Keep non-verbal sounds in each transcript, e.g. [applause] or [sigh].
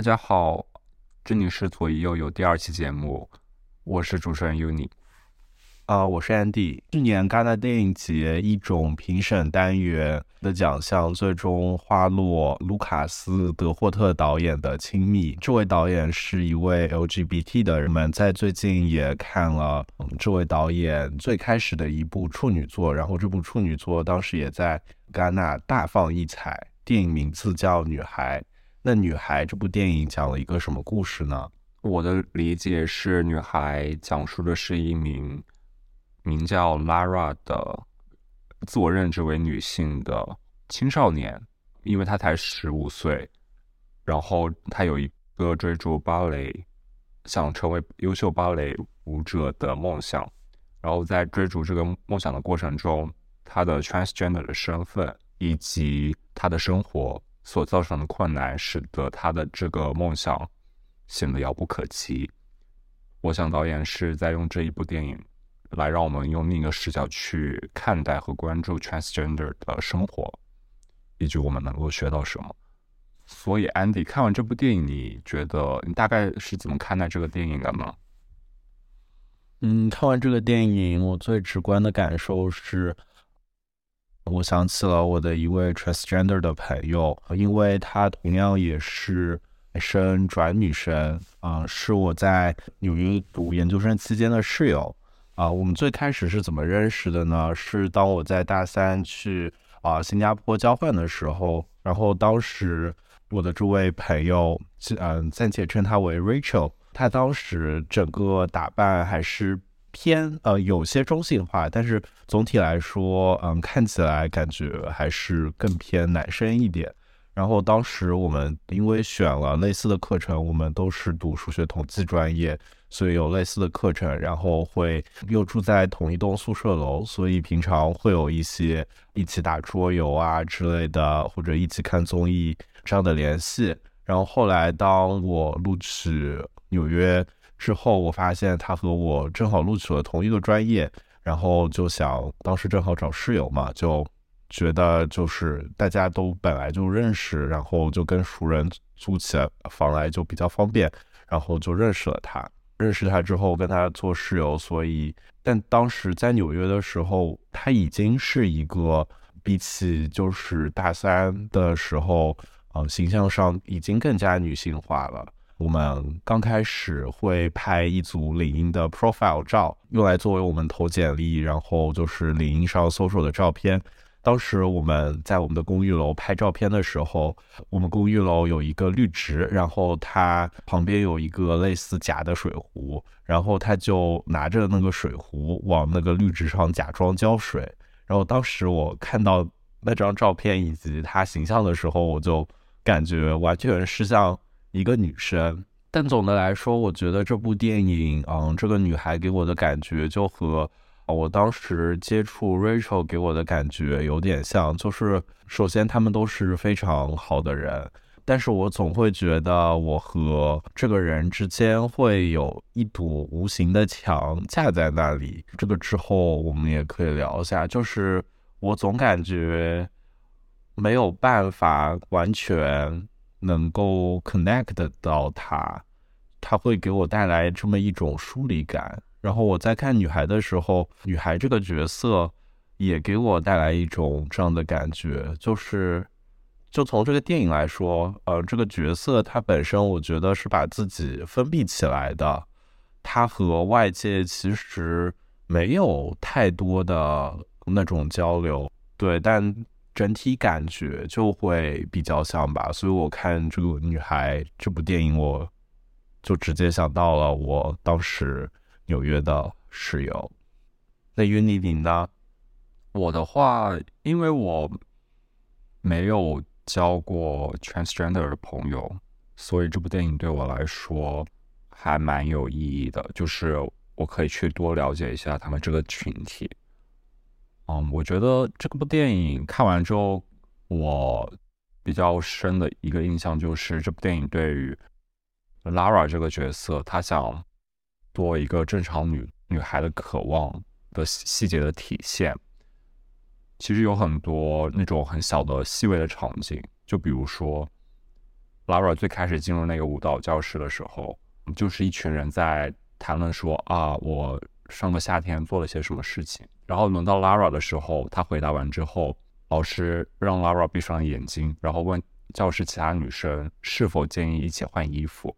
大家好，这里是左一右有第二期节目，我是主持人 Uni。啊，我是 Andy。去年戛纳电影节一种评审单元的奖项，最终花落卢卡斯·德霍特导演的《亲密》。这位导演是一位 LGBT 的人们，在最近也看了这位导演最开始的一部处女作，然后这部处女作当时也在戛纳大放异彩。电影名字叫《女孩》。那《女孩》这部电影讲了一个什么故事呢？我的理解是，《女孩》讲述的是一名。名叫 Lara 的自我认知为女性的青少年，因为她才十五岁，然后她有一个追逐芭蕾、想成为优秀芭蕾舞者的梦想，然后在追逐这个梦想的过程中，她的 transgender 的身份以及她的生活所造成的困难，使得他的这个梦想显得遥不可及。我想导演是在用这一部电影。来，让我们用另一个视角去看待和关注 transgender 的生活，以及我们能够学到什么。所以，Andy 看完这部电影，你觉得你大概是怎么看待这个电影的呢？嗯，看完这个电影，我最直观的感受是，我想起了我的一位 transgender 的朋友，因为他同样也是生转女生，啊，是我在纽约读研究生期间的室友。啊，我们最开始是怎么认识的呢？是当我在大三去啊新加坡交换的时候，然后当时我的这位朋友，嗯，暂且称她为 Rachel，她当时整个打扮还是偏呃有些中性化，但是总体来说，嗯，看起来感觉还是更偏男生一点。然后当时我们因为选了类似的课程，我们都是读数学统计专业。所以有类似的课程，然后会又住在同一栋宿舍楼，所以平常会有一些一起打桌游啊之类的，或者一起看综艺这样的联系。然后后来当我录取纽约之后，我发现他和我正好录取了同一个专业，然后就想当时正好找室友嘛，就觉得就是大家都本来就认识，然后就跟熟人租起房来就比较方便，然后就认识了他。认识他之后，跟他做室友，所以，但当时在纽约的时候，他已经是一个比起就是大三的时候，呃，形象上已经更加女性化了。我们刚开始会拍一组领英的 profile 照，用来作为我们投简历，然后就是领英上搜索的照片。当时我们在我们的公寓楼拍照片的时候，我们公寓楼有一个绿植，然后它旁边有一个类似假的水壶，然后他就拿着那个水壶往那个绿植上假装浇水。然后当时我看到那张照片以及他形象的时候，我就感觉完全是像一个女生。但总的来说，我觉得这部电影，嗯，这个女孩给我的感觉就和。我当时接触 Rachel 给我的感觉有点像，就是首先他们都是非常好的人，但是我总会觉得我和这个人之间会有一堵无形的墙架在那里。这个之后我们也可以聊一下，就是我总感觉没有办法完全能够 connect 到他，他会给我带来这么一种疏离感。然后我在看女孩的时候，女孩这个角色也给我带来一种这样的感觉，就是，就从这个电影来说，呃，这个角色她本身，我觉得是把自己封闭起来的，她和外界其实没有太多的那种交流，对，但整体感觉就会比较像吧。所以我看这个女孩这部电影，我就直接想到了我当时。纽约的室友，那云妮你呢？我的话，因为我没有交过 transgender 的朋友，所以这部电影对我来说还蛮有意义的。就是我可以去多了解一下他们这个群体。嗯，我觉得这部电影看完之后，我比较深的一个印象就是这部电影对于 Lara 这个角色，她想。做一个正常女女孩的渴望的细节的体现，其实有很多那种很小的细微的场景，就比如说 Lara 最开始进入那个舞蹈教室的时候，就是一群人在谈论说啊，我上个夏天做了些什么事情。然后轮到 Lara 的时候，她回答完之后，老师让 Lara 闭上眼睛，然后问教室其他女生是否建议一起换衣服。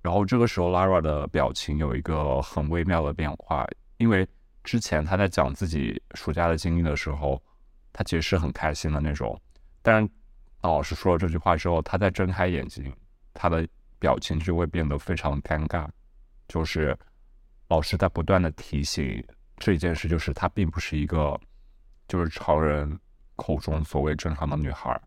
然后这个时候，Lara 的表情有一个很微妙的变化，因为之前她在讲自己暑假的经历的时候，她其实是很开心的那种，但是。老师说了这句话之后，他再睁开眼睛，他的表情就会变得非常尴尬。就是老师在不断的提醒这一件事，就是她并不是一个就是常人口中所谓正常的女孩。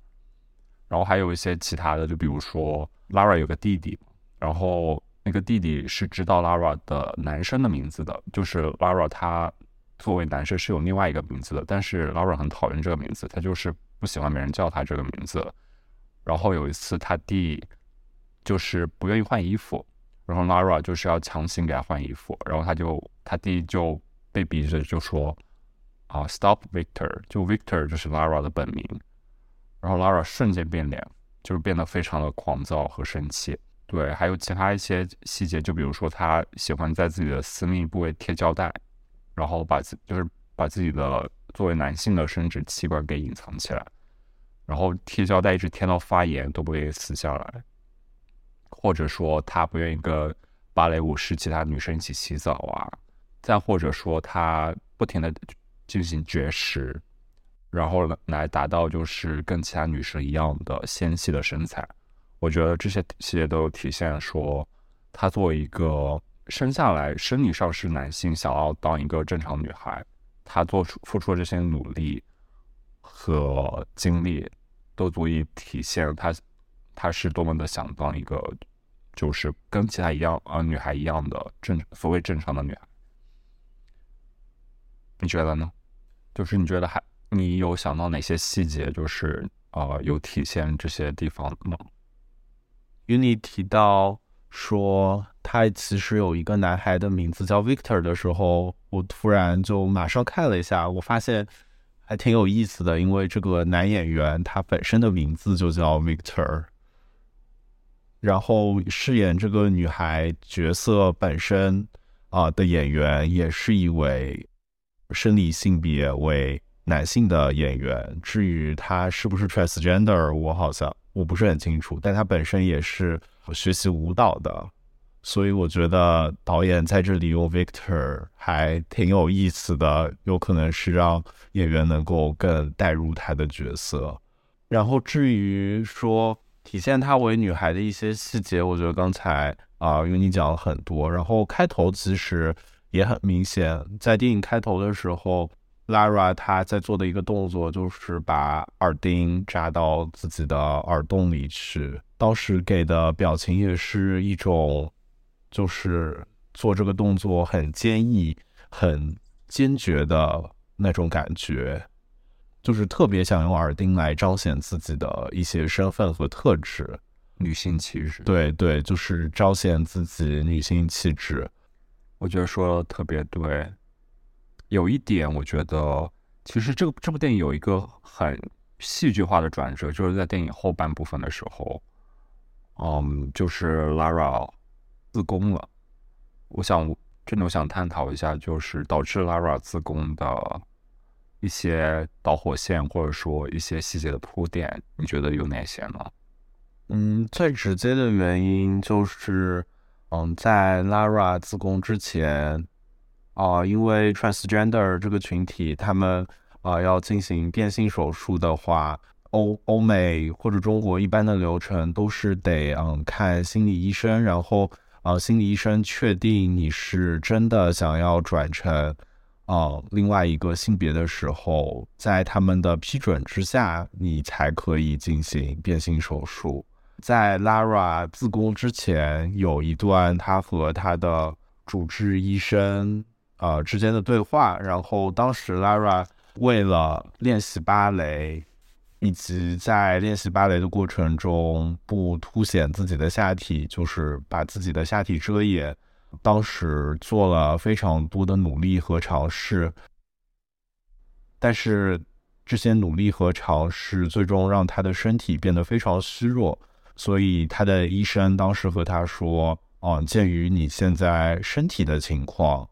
然后还有一些其他的，就比如说 Lara 有个弟弟，然后那个弟弟是知道 Lara 的男生的名字的，就是 Lara 他作为男生是有另外一个名字的，但是 Lara 很讨厌这个名字，他就是。不喜欢别人叫他这个名字，然后有一次他弟就是不愿意换衣服，然后 Lara 就是要强行给他换衣服，然后他就他弟就被逼着就说啊，Stop Victor，就 Victor 就是 Lara 的本名，然后 Lara 瞬间变脸，就是变得非常的狂躁和生气。对，还有其他一些细节，就比如说他喜欢在自己的私密部位贴胶带，然后把自就是把自己的。作为男性的生殖器官给隐藏起来，然后贴胶带一直贴到发炎都不愿意撕下来，或者说他不愿意跟芭蕾舞室其他女生一起洗澡啊，再或者说他不停的进行绝食，然后来达到就是跟其他女生一样的纤细的身材。我觉得这些细节都体现说，他作为一个生下来生理上是男性，想要当一个正常女孩。他做出付出的这些努力和精力，都足以体现他他是多么的想当一个，就是跟其他一样啊女孩一样的正所谓正常的女孩。你觉得呢？就是你觉得还你有想到哪些细节，就是啊有体现这些地方吗？与你提到。说他其实有一个男孩的名字叫 Victor 的时候，我突然就马上看了一下，我发现还挺有意思的，因为这个男演员他本身的名字就叫 Victor，然后饰演这个女孩角色本身啊的演员也是一位生理性别为男性的演员，至于他是不是 transgender，我好像我不是很清楚，但他本身也是。学习舞蹈的，所以我觉得导演在这里用 Victor 还挺有意思的，有可能是让演员能够更带入他的角色。然后至于说体现她为女孩的一些细节，我觉得刚才啊，因为你讲了很多，然后开头其实也很明显，在电影开头的时候。Lara 她在做的一个动作就是把耳钉扎到自己的耳洞里去，当时给的表情也是一种，就是做这个动作很坚毅、很坚决的那种感觉，就是特别想用耳钉来彰显自己的一些身份和特质，女性气质。对对，就是彰显自己女性气质。我觉得说的特别对。有一点，我觉得其实这个这部电影有一个很戏剧化的转折，就是在电影后半部分的时候，嗯，就是 Lara 自宫了。我想真的我想探讨一下，就是导致 Lara 自宫的一些导火线，或者说一些细节的铺垫，你觉得有哪些呢？嗯，最直接的原因就是，嗯，在 Lara 自宫之前。啊，因为 transgender 这个群体，他们啊要进行变性手术的话，欧欧美或者中国一般的流程都是得嗯看心理医生，然后啊心理医生确定你是真的想要转成呃另外一个性别的时候，在他们的批准之下，你才可以进行变性手术。在 Lara 自宫之前，有一段他和他的主治医生。呃，之间的对话，然后当时 Lara 为了练习芭蕾，以及在练习芭蕾的过程中不凸显自己的下体，就是把自己的下体遮掩，当时做了非常多的努力和尝试，但是这些努力和尝试最终让他的身体变得非常虚弱，所以他的医生当时和他说：“啊，鉴于你现在身体的情况，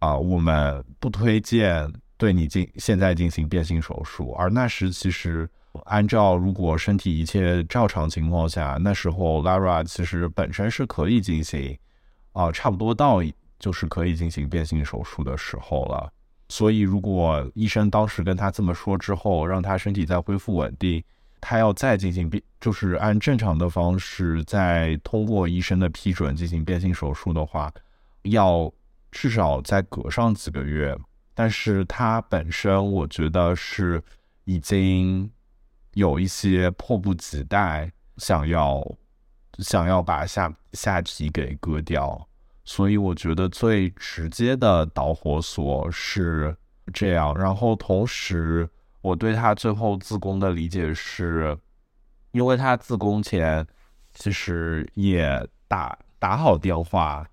啊，我们不推荐对你进现在进行变性手术。”而那时其实按照如果身体一切照常情况下，那时候 Lara 其实本身是可以进行，啊，差不多到就是可以进行变性手术的时候了。所以，如果医生当时跟他这么说之后，让他身体再恢复稳定，他要再进行变，就是按正常的方式再通过医生的批准进行变性手术的话，要至少再隔上几个月。但是他本身，我觉得是已经有一些迫不及待，想要想要把下下体给割掉。所以我觉得最直接的导火索是这样，然后同时我对他最后自宫的理解是，因为他自宫前其实也打打好电话，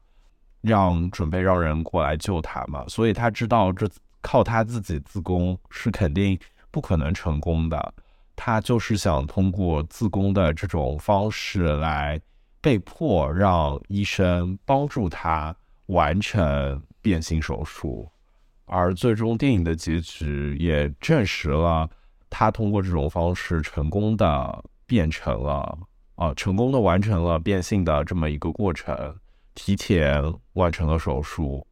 让准备让人过来救他嘛，所以他知道这靠他自己自宫是肯定不可能成功的，他就是想通过自宫的这种方式来。被迫让医生帮助他完成变性手术，而最终电影的结局也证实了他通过这种方式成功的变成了啊，成功的完成了变性的这么一个过程，提前完成了手术，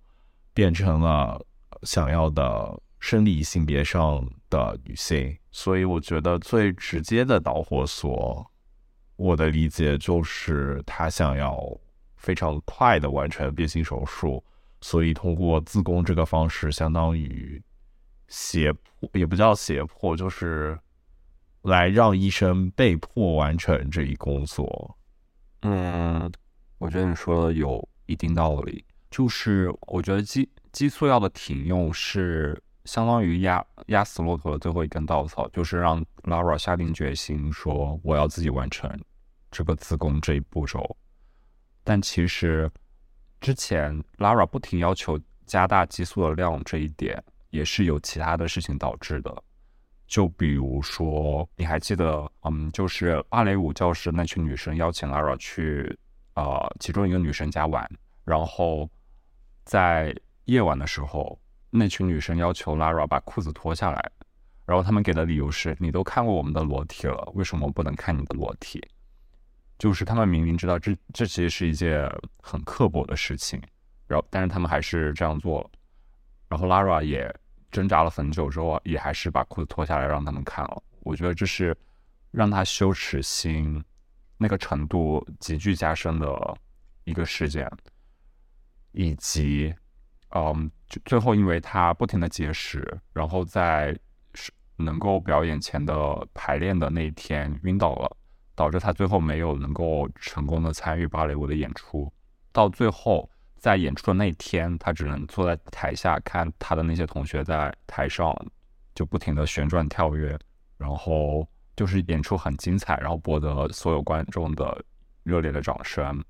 变成了想要的生理性别上的女性。所以，我觉得最直接的导火索。我的理解就是，她想要非常快的完成变性手术，所以通过自宫这个方式，相当于胁迫，也不叫胁迫，就是来让医生被迫完成这一工作。嗯，我觉得你说的有一定道理，就是我觉得激激素药的停用是相当于压压死骆驼的最后一根稻草，就是让 Lara 下定决心说我要自己完成。这个子宫这一步骤，但其实之前 Lara 不停要求加大激素的量，这一点也是有其他的事情导致的。就比如说，你还记得，嗯，就是芭蕾舞教室那群女生邀请 Lara 去，呃，其中一个女生家玩，然后在夜晚的时候，那群女生要求 Lara 把裤子脱下来，然后他们给的理由是：你都看过我们的裸体了，为什么不能看你的裸体？就是他们明明知道这这其实是一件很刻薄的事情，然后但是他们还是这样做了。然后 Lara 也挣扎了很久之后，也还是把裤子脱下来让他们看了。我觉得这是让他羞耻心那个程度急剧加深的一个事件，以及嗯，就最后因为他不停的节食，然后在能够表演前的排练的那一天晕倒了。导致他最后没有能够成功的参与芭蕾舞的演出，到最后在演出的那天，他只能坐在台下看他的那些同学在台上就不停的旋转跳跃，然后就是演出很精彩，然后博得所有观众的热烈的掌声。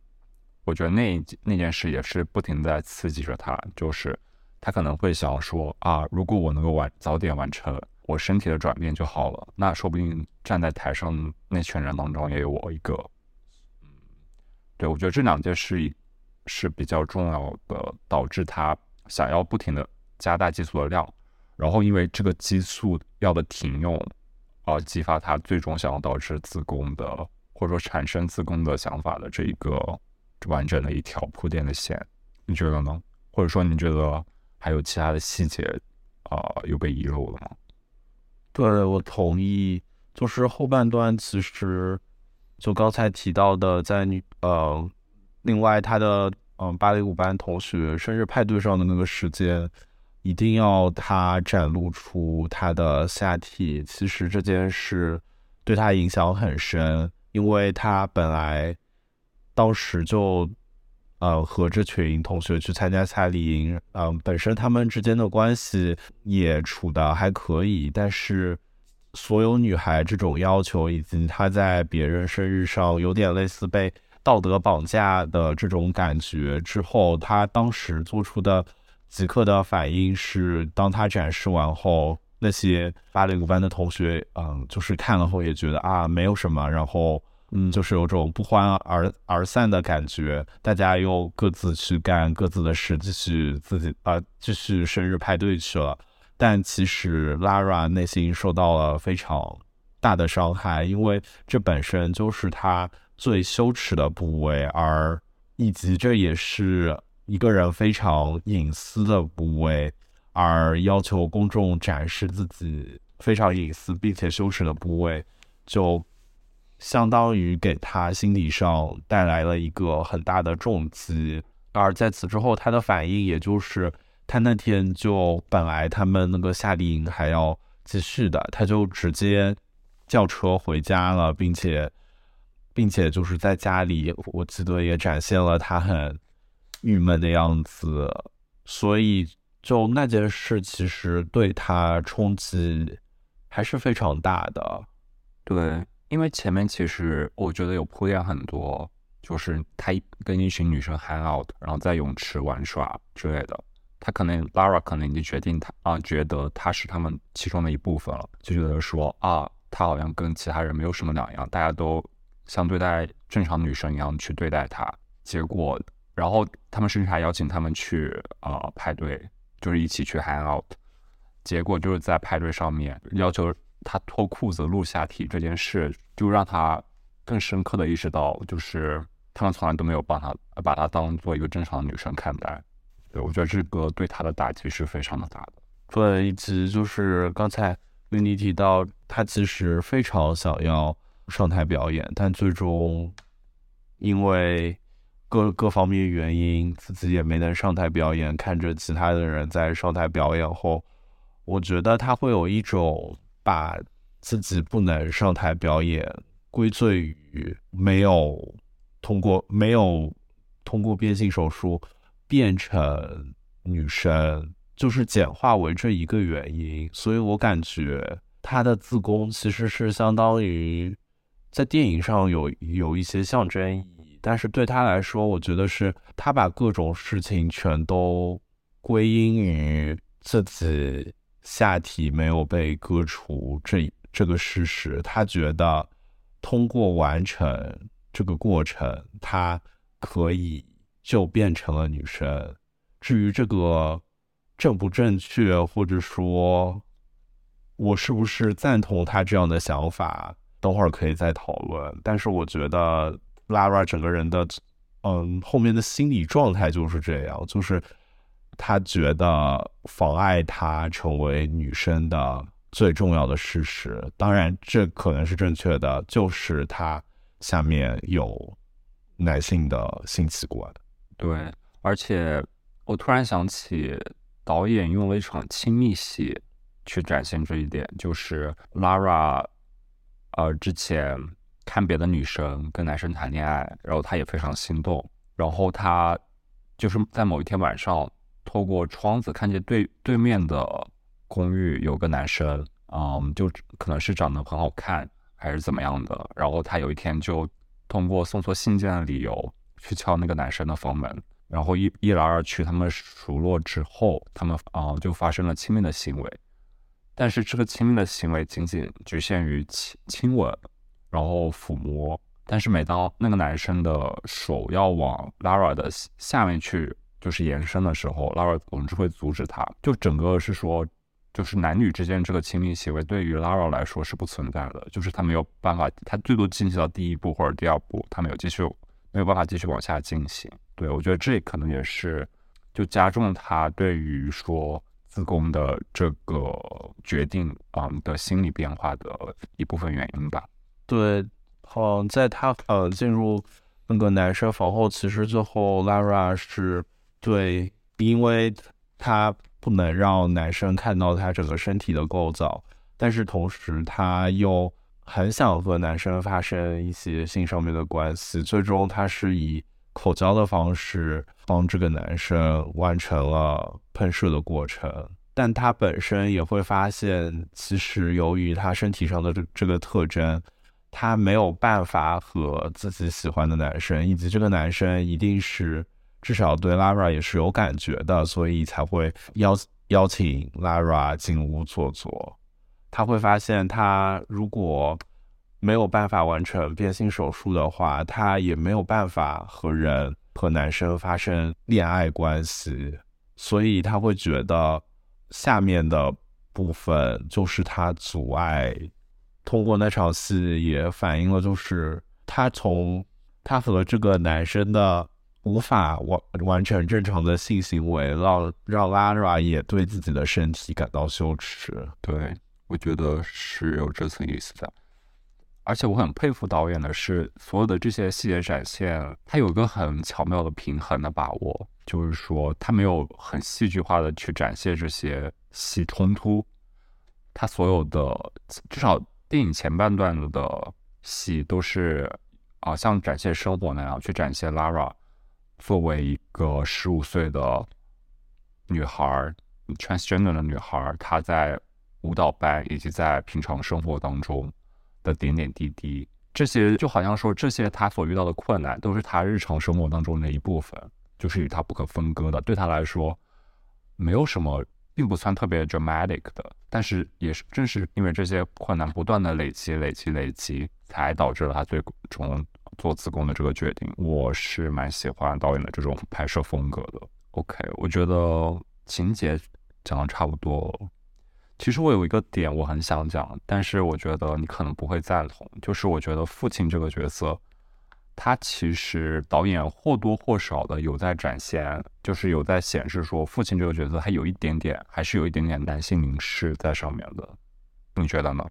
我觉得那那件事也是不停在刺激着他，就是他可能会想说啊，如果我能够完早点完成。我身体的转变就好了，那说不定站在台上那群人当中也有我一个。嗯，对，我觉得这两件事是比较重要的，导致他想要不停的加大激素的量，然后因为这个激素药的停用，而激发他最终想要导致子宫的或者说产生子宫的想法的这一个完整的一条铺垫的线，你觉得呢？或者说你觉得还有其他的细节啊又被遗漏了吗？对，我同意。就是后半段，其实就刚才提到的，在女呃，另外他的嗯芭蕾舞班同学生日派对上的那个时间，一定要他展露出他的下体。其实这件事对他影响很深，因为他本来当时就。呃，和这群同学去参加夏令营，嗯，本身他们之间的关系也处的还可以，但是所有女孩这种要求，以及他在别人生日上有点类似被道德绑架的这种感觉之后，他当时做出的即刻的反应是，当他展示完后，那些芭蕾舞班的同学，嗯，就是看了后也觉得啊，没有什么，然后嗯，就是有种不欢而而散的感觉，大家又各自去干各自的事，继续自己啊，继续生日派对去了。但其实 Lara 内心受到了非常大的伤害，因为这本身就是她最羞耻的部位，而以及这也是一个人非常隐私的部位，而要求公众展示自己非常隐私并且羞耻的部位，就。相当于给他心理上带来了一个很大的重击，而在此之后，他的反应也就是他那天就本来他们那个夏令营还要继续的，他就直接叫车回家了，并且并且就是在家里，我记得也展现了他很郁闷的样子，所以就那件事其实对他冲击还是非常大的，对。因为前面其实我觉得有铺垫很多，就是他跟一群女生 hang out，然后在泳池玩耍之类的。他可能 Lara 可能已经决定他啊，觉得他是他们其中的一部分了，就觉得说啊，他好像跟其他人没有什么两样，大家都像对待正常女生一样去对待他。结果，然后他们甚至还邀请他们去啊派对，就是一起去 hang out。结果就是在派对上面要求。他脱裤子露下体这件事，就让他更深刻的意识到，就是他们从来都没有把他把他当做一个正常的女生看待。对我觉得这个对他的打击是非常的大的。对，以及就是刚才维尼提到，他其实非常想要上台表演，但最终因为各各方面原因，自己也没能上台表演。看着其他的人在上台表演后，我觉得他会有一种。把自己不能上台表演归罪于没有通过没有通过变性手术变成女生，就是简化为这一个原因。所以我感觉他的自宫其实是相当于在电影上有有一些象征意义，但是对他来说，我觉得是他把各种事情全都归因于自己。下体没有被割除这这个事实，他觉得通过完成这个过程，他可以就变成了女生。至于这个正不正确，或者说我是不是赞同他这样的想法，等会儿可以再讨论。但是我觉得 Lara 整个人的，嗯，后面的心理状态就是这样，就是。他觉得妨碍他成为女生的最重要的事实，当然这可能是正确的，就是他下面有男性的性器官。对，而且我突然想起，导演用了一场亲密戏去展现这一点，就是 Lara，呃，之前看别的女生跟男生谈恋爱，然后她也非常心动，然后她就是在某一天晚上。透过窗子看见对对面的公寓有个男生，嗯，就可能是长得很好看还是怎么样的。然后他有一天就通过送错信件的理由去敲那个男生的房门，然后一一来二去，他们熟络之后，他们啊就发生了亲密的行为。但是这个亲密的行为仅仅局限于亲亲吻，然后抚摸。但是每当那个男生的手要往 Lara 的下面去。就是延伸的时候，Lara 总是会阻止他。就整个是说，就是男女之间这个亲密行为对于 Lara 来说是不存在的，就是他没有办法，他最多进行到第一步或者第二步，他没有继续，没有办法继续往下进行。对我觉得这可能也是就加重他对于说自宫的这个决定啊的心理变化的一部分原因吧。对，好，在他呃进入那个男生房后，其实最后 Lara 是。对，因为他不能让男生看到他整个身体的构造，但是同时他又很想和男生发生一些性上面的关系。最终，他是以口交的方式帮这个男生完成了喷射的过程。但他本身也会发现，其实由于他身体上的这这个特征，他没有办法和自己喜欢的男生，以及这个男生一定是。至少对 Lara 也是有感觉的，所以才会邀邀请 Lara 进屋坐坐。他会发现，他如果没有办法完成变性手术的话，他也没有办法和人和男生发生恋爱关系，所以他会觉得下面的部分就是他阻碍。通过那场戏也反映了，就是他从他和这个男生的无法完完成正常的性行为，让让 Lara 也对自己的身体感到羞耻。对，我觉得是有这层意思的。而且我很佩服导演的是，所有的这些细节展现，他有个很巧妙的平衡的把握，就是说他没有很戏剧化的去展现这些戏冲突，他所有的至少电影前半段的戏都是啊像展现生活那样去展现 Lara 作为一个十五岁的女孩，transgender 的女孩，她在舞蹈班以及在平常生活当中。的点点滴滴，这些就好像说，这些她所遇到的困难，都是她日常生活当中的一部分，就是与他不可分割的。对他来说，没有什么，并不算特别 dramatic 的。但是，也是正是因为这些困难不断的累积、累积、累积，才导致了他最终做子宫的这个决定。我是蛮喜欢导演的这种拍摄风格的。OK，我觉得情节讲的差不多。其实我有一个点我很想讲，但是我觉得你可能不会赞同，就是我觉得父亲这个角色，他其实导演或多或少的有在展现，就是有在显示说父亲这个角色他有一点点，还是有一点点男性凝视在上面的，你觉得呢？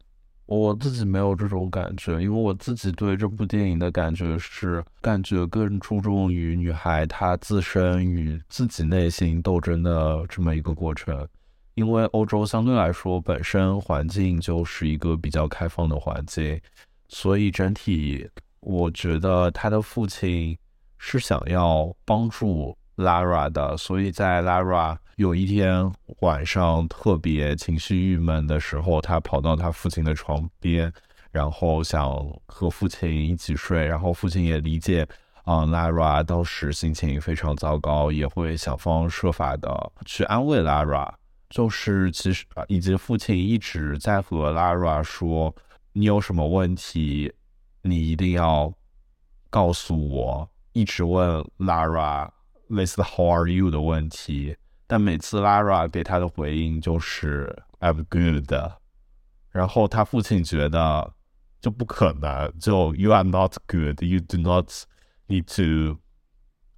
我自己没有这种感觉，因为我自己对这部电影的感觉是，感觉更注重于女孩她自身与自己内心斗争的这么一个过程。因为欧洲相对来说本身环境就是一个比较开放的环境，所以整体我觉得他的父亲是想要帮助 Lara 的。所以在 Lara 有一天晚上特别情绪郁闷的时候，他跑到他父亲的床边，然后想和父亲一起睡。然后父亲也理解啊，Lara 当时心情非常糟糕，也会想方设法的去安慰 Lara。就是其实，以及父亲一直在和 Lara 说：“你有什么问题，你一定要告诉我。”一直问 Lara 类似 “How are you” 的问题，但每次 Lara 给他的回应就是 “I'm good”。然后他父亲觉得就不可能，就 “You are not good. You do not need to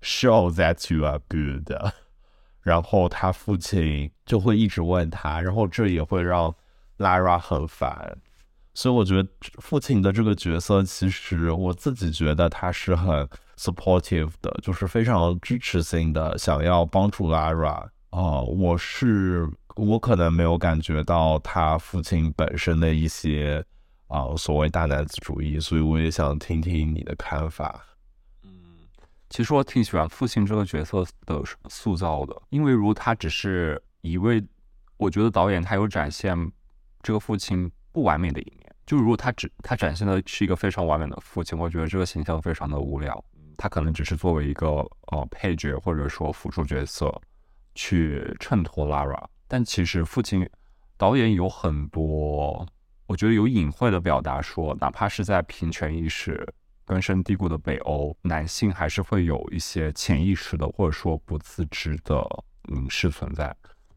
show that you are good.” [laughs] 然后他父亲就会一直问他，然后这也会让 Lara 很烦，所以我觉得父亲的这个角色，其实我自己觉得他是很 supportive 的，就是非常支持性的，想要帮助 Lara。哦，我是我可能没有感觉到他父亲本身的一些啊所谓大男子主义，所以我也想听听你的看法。嗯其实我挺喜欢父亲这个角色的塑造的，因为如果他只是一位，我觉得导演他有展现这个父亲不完美的一面。就如果他只他展现的是一个非常完美的父亲，我觉得这个形象非常的无聊。他可能只是作为一个呃配角或者说辅助角色去衬托 Lara，但其实父亲导演有很多，我觉得有隐晦的表达说，哪怕是在平权意识。根深蒂固的北欧男性还是会有一些潜意识的，或者说不自知的凝视存在。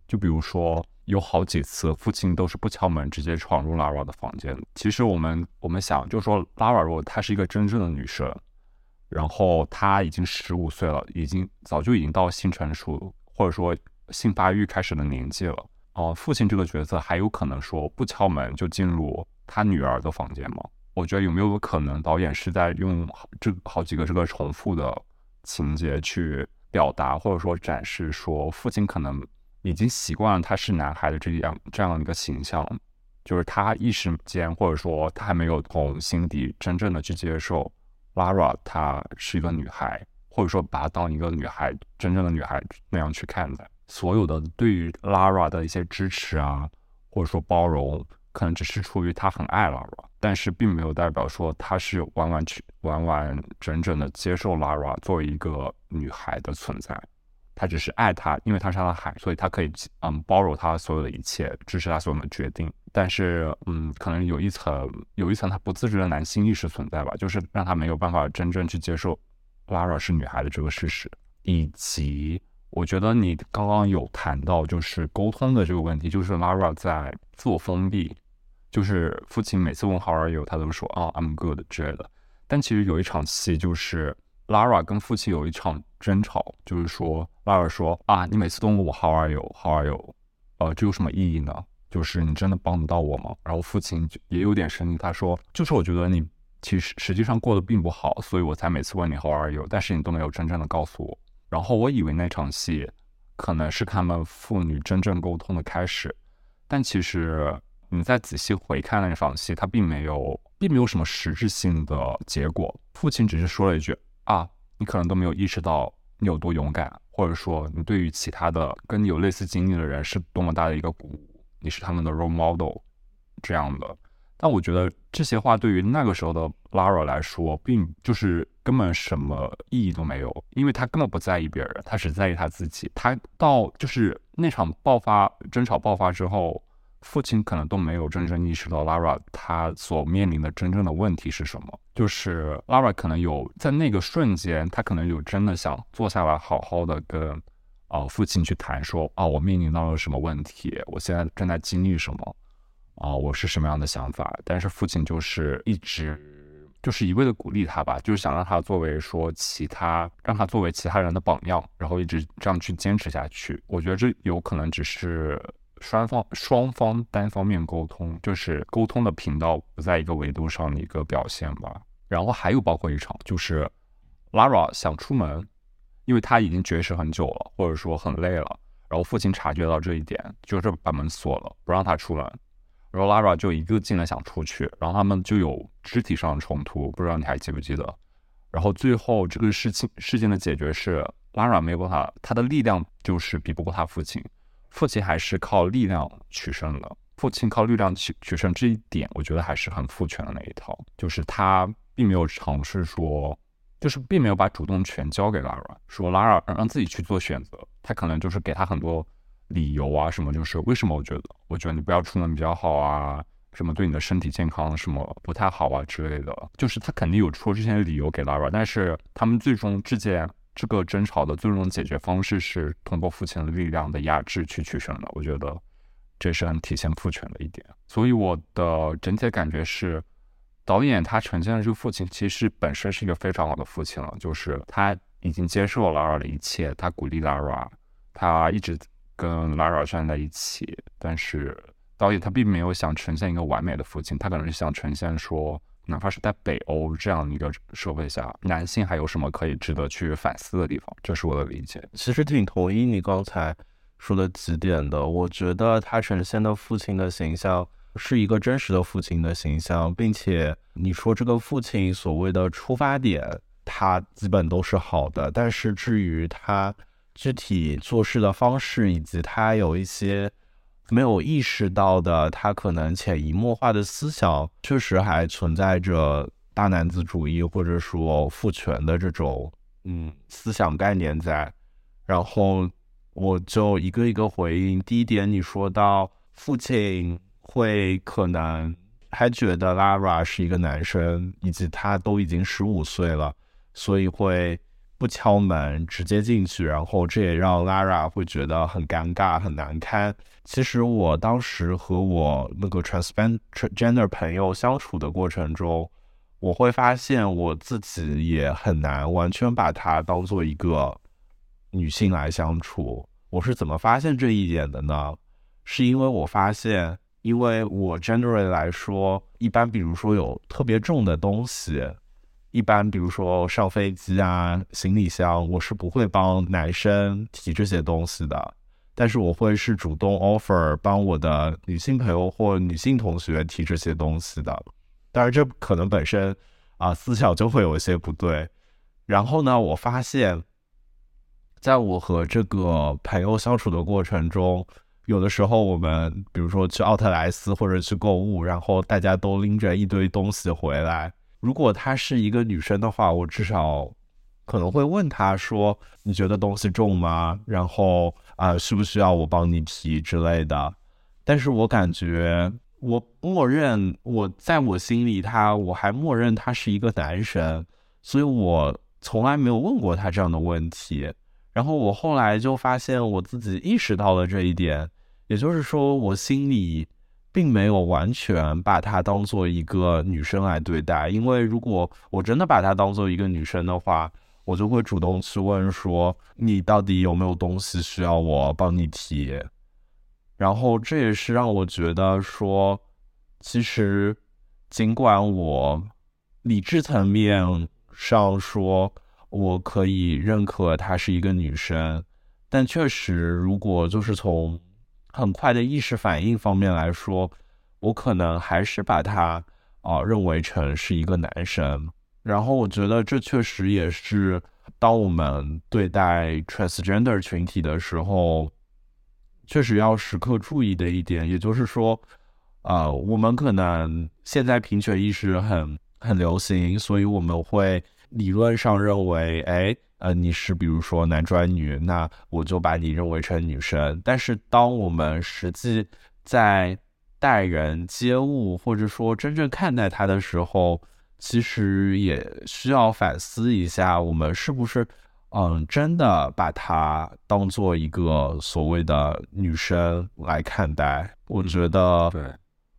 就比如说，有好几次父亲都是不敲门，直接闯入 Lara 的房间。其实我们我们想，就说 Lara 如果她是一个真正的女生，然后他已经十五岁了，已经早就已经到性成熟或者说性发育开始的年纪了。哦，父亲这个角色还有可能说不敲门就进入他女儿的房间吗？我觉得有没有可能，导演是在用这好几个这个重复的情节去表达，或者说展示，说父亲可能已经习惯了他是男孩的这样这样一个形象，就是他一时间，或者说他还没有从心底真正的去接受 Lara，她是一个女孩，或者说把她当一个女孩，真正的女孩那样去看待。所有的对于 Lara 的一些支持啊，或者说包容。可能只是出于她很爱 Lara，但是并没有代表说她是完完全完完整整的接受 Lara 作为一个女孩的存在。他只是爱他，因为他是他的海，所以他可以嗯包容他所有的一切，支持他所有的决定。但是嗯，可能有一层有一层他不自知的男性意识存在吧，就是让他没有办法真正去接受 Lara 是女孩的这个事实，以及。我觉得你刚刚有谈到就是沟通的这个问题，就是 Lara 在自我封闭，就是父亲每次问 How are you，他都说啊 I'm good 之类的。但其实有一场戏，就是 Lara 跟父亲有一场争吵，就是说说啊你每次都问我 How are you，How are you，呃这有什么意义呢？就是你真的帮得到我吗？然后父亲就也有点生气，他说就是我觉得你其实实际上过得并不好，所以我才每次问你 How are you，但是你都没有真正的告诉我。然后我以为那场戏可能是他们父女真正沟通的开始，但其实你再仔细回看那场戏，他并没有，并没有什么实质性的结果。父亲只是说了一句：“啊，你可能都没有意识到你有多勇敢，或者说你对于其他的跟你有类似经历的人是多么大的一个鼓舞，你是他们的 role model 这样的。”但我觉得这些话对于那个时候的 Lara 来说，并就是根本什么意义都没有，因为他根本不在意别人，他只在意他自己。他到就是那场爆发争吵爆发之后，父亲可能都没有真正意识到 Lara 他所面临的真正的问题是什么。就是 Lara 可能有在那个瞬间，他可能有真的想坐下来好好的跟啊父亲去谈，说啊我面临到了什么问题，我现在正在经历什么。啊，我是什么样的想法？但是父亲就是一直就是一味的鼓励他吧，就是想让他作为说其他，让他作为其他人的榜样，然后一直这样去坚持下去。我觉得这有可能只是双方双方单方面沟通，就是沟通的频道不在一个维度上的一个表现吧。然后还有包括一场，就是 Lara 想出门，因为他已经绝食很久了，或者说很累了。然后父亲察觉到这一点，就是把门锁了，不让他出门。然后 Lara 就一个劲的想出去，然后他们就有肢体上的冲突，不知道你还记不记得？然后最后这个事情事件的解决是 Lara 没有办法，他的力量就是比不过他父亲，父亲还是靠力量取胜的。父亲靠力量取取胜这一点，我觉得还是很父权的那一套，就是他并没有尝试说，就是并没有把主动权交给 Lara，说 Lara 让自己去做选择，他可能就是给他很多。理由啊，什么就是为什么？我觉得，我觉得你不要出门比较好啊，什么对你的身体健康什么不太好啊之类的，就是他肯定有出这些理由给 Lara，但是他们最终之间这个争吵的最终解决方式是通过父亲的力量的压制去取胜的。我觉得这是很体现父权的一点。所以我的整体感觉是，导演他呈现的这个父亲其实本身是一个非常好的父亲了，就是他已经接受了 Lara 的一切，他鼓励 Lara，他一直。跟 Lara 站在一起，但是导演他并没有想呈现一个完美的父亲，他可能是想呈现说，哪怕是在北欧这样一个社会下，男性还有什么可以值得去反思的地方，这是我的理解。其实挺同意你刚才说的几点的，我觉得他呈现的父亲的形象是一个真实的父亲的形象，并且你说这个父亲所谓的出发点，他基本都是好的，但是至于他。具体做事的方式，以及他有一些没有意识到的，他可能潜移默化的思想，确实还存在着大男子主义或者说父权的这种嗯思想概念在。然后我就一个一个回应。第一点，你说到父亲会可能还觉得 Lara 是一个男生，以及他都已经十五岁了，所以会。不敲门，直接进去，然后这也让 Lara 会觉得很尴尬、很难堪。其实我当时和我那个 transgender 朋友相处的过程中，我会发现我自己也很难完全把她当做一个女性来相处。我是怎么发现这一点的呢？是因为我发现，因为我 generally 来说，一般比如说有特别重的东西。一般，比如说上飞机啊，行李箱，我是不会帮男生提这些东西的，但是我会是主动 offer 帮我的女性朋友或女性同学提这些东西的。当然，这可能本身啊思想就会有一些不对。然后呢，我发现，在我和这个朋友相处的过程中，有的时候我们比如说去奥特莱斯或者去购物，然后大家都拎着一堆东西回来。如果她是一个女生的话，我至少可能会问她说：“你觉得东西重吗？然后啊，需不需要我帮你提之类的？”但是我感觉，我默认我在我心里，他我还默认他是一个男生，所以我从来没有问过他这样的问题。然后我后来就发现，我自己意识到了这一点，也就是说，我心里并没有完全把她当做一个女生来对待。因为如果我真的把她当做一个女生的话，我就会主动去问说：“你到底有没有东西需要我帮你提？”然后这也是让我觉得说，其实尽管我理智层面上说我可以认可她是一个女生，但确实如果就是从很快的意识反应方面来说，我可能还是把她啊认为成是一个男生。然后我觉得这确实也是当我们对待 transgender 群体的时候。确实要时刻注意的一点，也就是说，啊，我们可能现在平权意识很很流行，所以我们会理论上认为，哎，呃，你是比如说男转女，那我就把你认为成女生。但是当我们实际在待人接物，或者说真正看待他的时候，其实也需要反思一下，我们是不是。嗯，真的把她当做一个所谓的女生来看待，我觉得，对，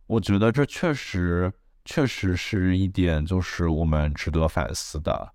我觉得这确实确实是一点，就是我们值得反思的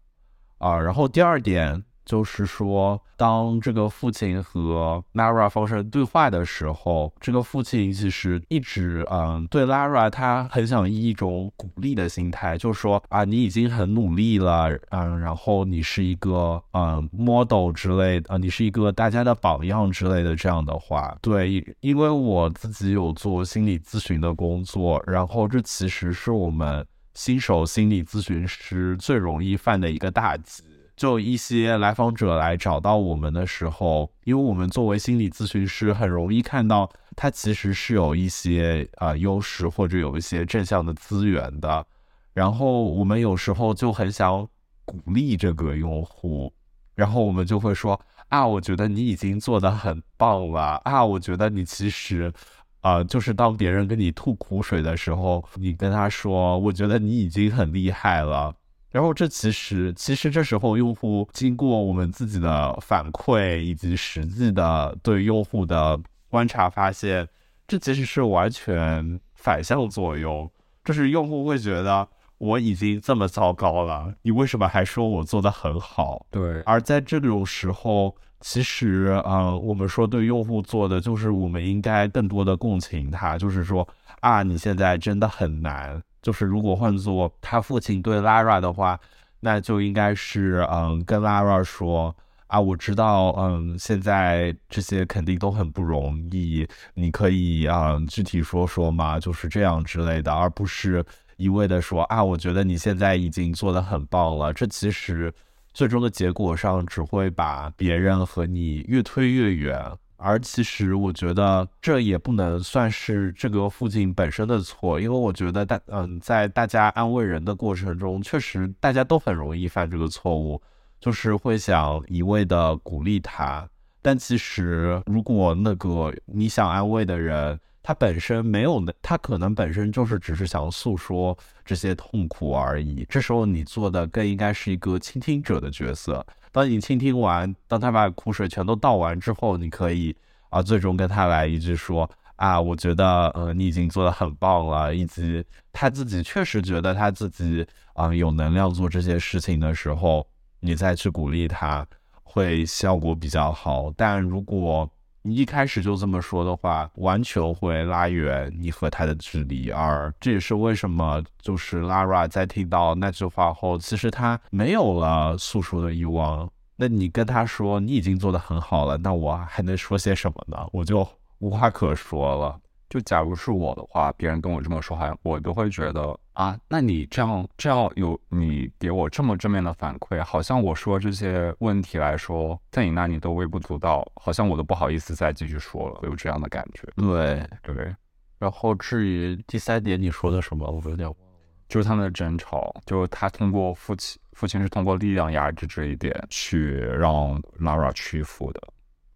啊。然后第二点。就是说，当这个父亲和 Lara 发生对话的时候，这个父亲其实一直嗯对 Lara 他很想以一种鼓励的心态，就说啊，你已经很努力了，嗯，然后你是一个嗯 model 之类的，啊，你是一个大家的榜样之类的这样的话。对，因为我自己有做心理咨询的工作，然后这其实是我们新手心理咨询师最容易犯的一个大忌。就一些来访者来找到我们的时候，因为我们作为心理咨询师，很容易看到他其实是有一些啊优势或者有一些正向的资源的。然后我们有时候就很想鼓励这个用户，然后我们就会说啊，我觉得你已经做得很棒了啊，我觉得你其实啊，就是当别人跟你吐苦水的时候，你跟他说，我觉得你已经很厉害了。然后这其实，其实这时候用户经过我们自己的反馈以及实际的对用户的观察，发现这其实是完全反向作用。就是用户会觉得我已经这么糟糕了，你为什么还说我做的很好？对。而在这种时候，其实啊，我们说对用户做的就是我们应该更多的共情他，就是说啊，你现在真的很难。就是如果换做他父亲对 Lara 的话，那就应该是嗯跟 Lara 说啊，我知道嗯现在这些肯定都很不容易，你可以啊具体说说吗？就是这样之类的，而不是一味的说啊，我觉得你现在已经做的很棒了。这其实最终的结果上只会把别人和你越推越远。而其实，我觉得这也不能算是这个父亲本身的错，因为我觉得大嗯，在大家安慰人的过程中，确实大家都很容易犯这个错误，就是会想一味的鼓励他。但其实，如果那个你想安慰的人，他本身没有那，他可能本身就是只是想诉说这些痛苦而已。这时候，你做的更应该是一个倾听者的角色。当你倾听完，当他把苦水全都倒完之后，你可以啊，最终跟他来一句说啊，我觉得呃，你已经做的很棒了，以及他自己确实觉得他自己啊有能量做这些事情的时候，你再去鼓励他，会效果比较好。但如果你一开始就这么说的话，完全会拉远你和他的距离，而这也是为什么，就是 Lara 在听到那句话后，其实他没有了诉说的欲望。那你跟他说你已经做得很好了，那我还能说些什么呢？我就无话可说了。就假如是我的话，别人跟我这么说，话，我都会觉得啊，那你这样这样有你给我这么正面的反馈，好像我说这些问题来说，在你那里都微不足道，好像我都不好意思再继续说了，有这样的感觉。对对。然后至于第三点你说的什么，我有点忘了。就是他们的争吵，就是他通过父亲，父亲是通过力量压制这一点去让 Lara 屈服的。